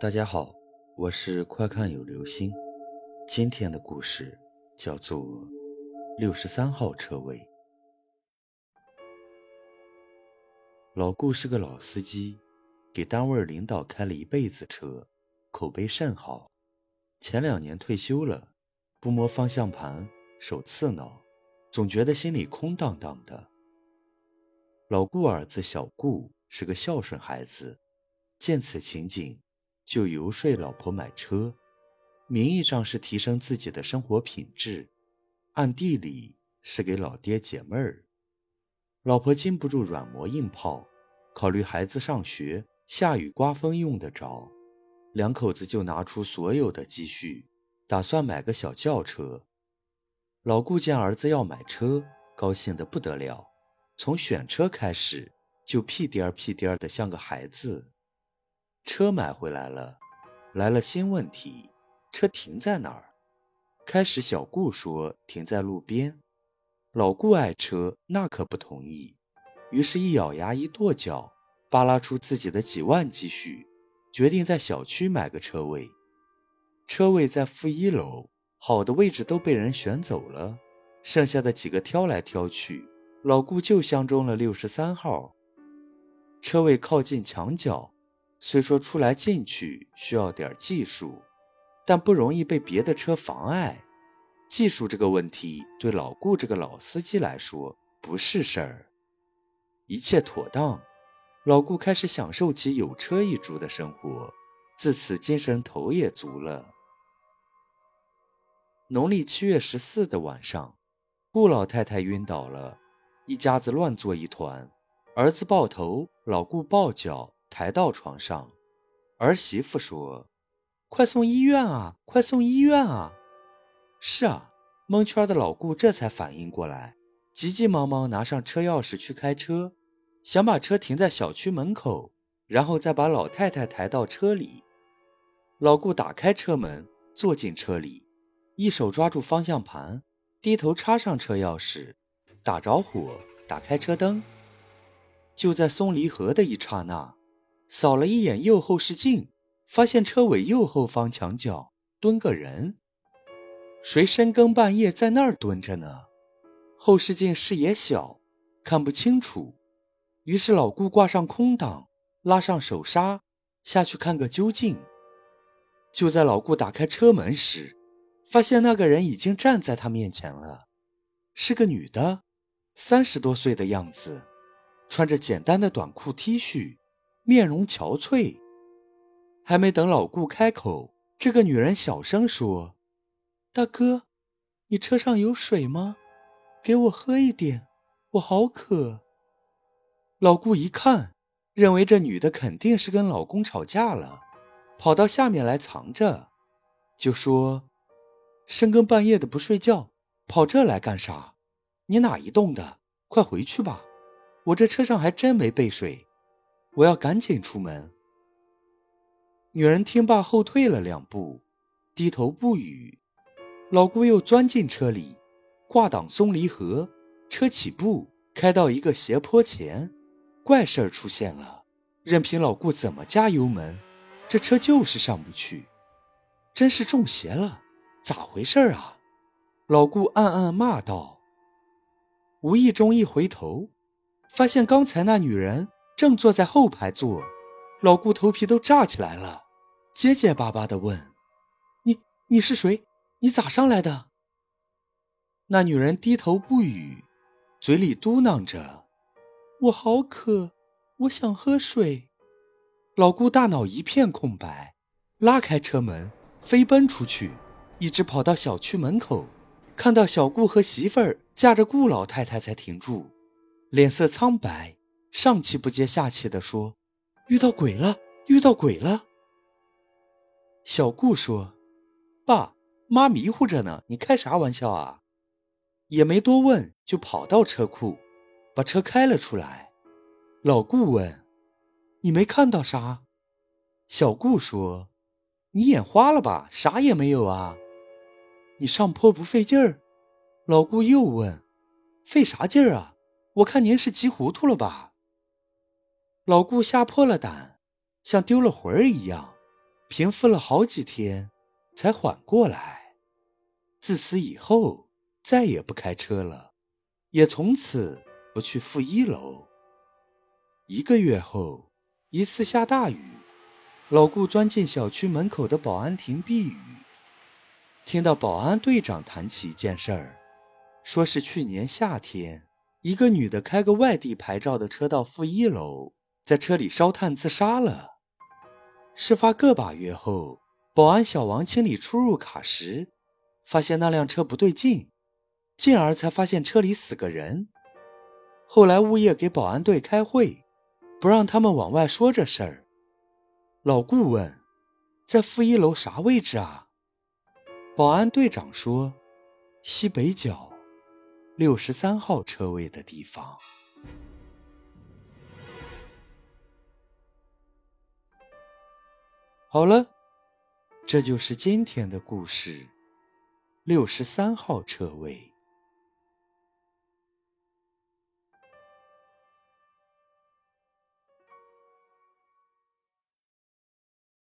大家好，我是快看有流星。今天的故事叫做《六十三号车位》。老顾是个老司机，给单位领导开了一辈子车，口碑甚好。前两年退休了，不摸方向盘，手刺挠，总觉得心里空荡荡的。老顾儿子小顾是个孝顺孩子，见此情景。就游说老婆买车，名义上是提升自己的生活品质，暗地里是给老爹解闷儿。老婆经不住软磨硬泡，考虑孩子上学、下雨刮风用得着，两口子就拿出所有的积蓄，打算买个小轿车。老顾见儿子要买车，高兴得不得了，从选车开始就屁颠儿屁颠儿的像个孩子。车买回来了，来了新问题，车停在哪儿？开始小顾说停在路边，老顾爱车，那可不同意。于是，一咬牙，一跺脚，扒拉出自己的几万积蓄，决定在小区买个车位。车位在负一楼，好的位置都被人选走了，剩下的几个挑来挑去，老顾就相中了六十三号。车位靠近墙角。虽说出来进去需要点技术，但不容易被别的车妨碍。技术这个问题对老顾这个老司机来说不是事儿。一切妥当，老顾开始享受起有车一族的生活，自此精神头也足了。农历七月十四的晚上，顾老太太晕倒了，一家子乱作一团，儿子抱头，老顾抱脚。抬到床上，儿媳妇说：“快送医院啊！快送医院啊！”是啊，蒙圈的老顾这才反应过来，急急忙忙拿上车钥匙去开车，想把车停在小区门口，然后再把老太太抬到车里。老顾打开车门，坐进车里，一手抓住方向盘，低头插上车钥匙，打着火，打开车灯。就在松离合的一刹那。扫了一眼右后视镜，发现车尾右后方墙角蹲个人。谁深更半夜在那儿蹲着呢？后视镜视野小，看不清楚。于是老顾挂上空挡，拉上手刹，下去看个究竟。就在老顾打开车门时，发现那个人已经站在他面前了，是个女的，三十多岁的样子，穿着简单的短裤 T 恤。面容憔悴，还没等老顾开口，这个女人小声说：“大哥，你车上有水吗？给我喝一点，我好渴。”老顾一看，认为这女的肯定是跟老公吵架了，跑到下面来藏着，就说：“深更半夜的不睡觉，跑这来干啥？你哪一栋的？快回去吧，我这车上还真没备水。”我要赶紧出门。女人听罢后退了两步，低头不语。老顾又钻进车里，挂挡松离合，车起步，开到一个斜坡前，怪事儿出现了。任凭老顾怎么加油门，这车就是上不去，真是中邪了！咋回事啊？老顾暗暗骂道。无意中一回头，发现刚才那女人。正坐在后排座，老顾头皮都炸起来了，结结巴巴地问：“你你是谁？你咋上来的？”那女人低头不语，嘴里嘟囔着：“我好渴，我想喝水。”老顾大脑一片空白，拉开车门，飞奔出去，一直跑到小区门口，看到小顾和媳妇儿架着顾老太太才停住，脸色苍白。上气不接下气地说：“遇到鬼了，遇到鬼了。”小顾说：“爸妈迷糊着呢，你开啥玩笑啊？”也没多问，就跑到车库，把车开了出来。老顾问：“你没看到啥？”小顾说：“你眼花了吧？啥也没有啊。”你上坡不费劲儿？老顾又问：“费啥劲儿啊？我看您是急糊涂了吧？”老顾吓破了胆，像丢了魂儿一样，平复了好几天，才缓过来。自此以后，再也不开车了，也从此不去负一楼。一个月后，一次下大雨，老顾钻进小区门口的保安亭避雨，听到保安队长谈起一件事儿，说是去年夏天，一个女的开个外地牌照的车到负一楼，在车里烧炭自杀了。事发个把月后，保安小王清理出入卡时，发现那辆车不对劲，进而才发现车里死个人。后来物业给保安队开会，不让他们往外说这事儿。老顾问，在负一楼啥位置啊？保安队长说，西北角，六十三号车位的地方。好了，这就是今天的故事。六十三号车位。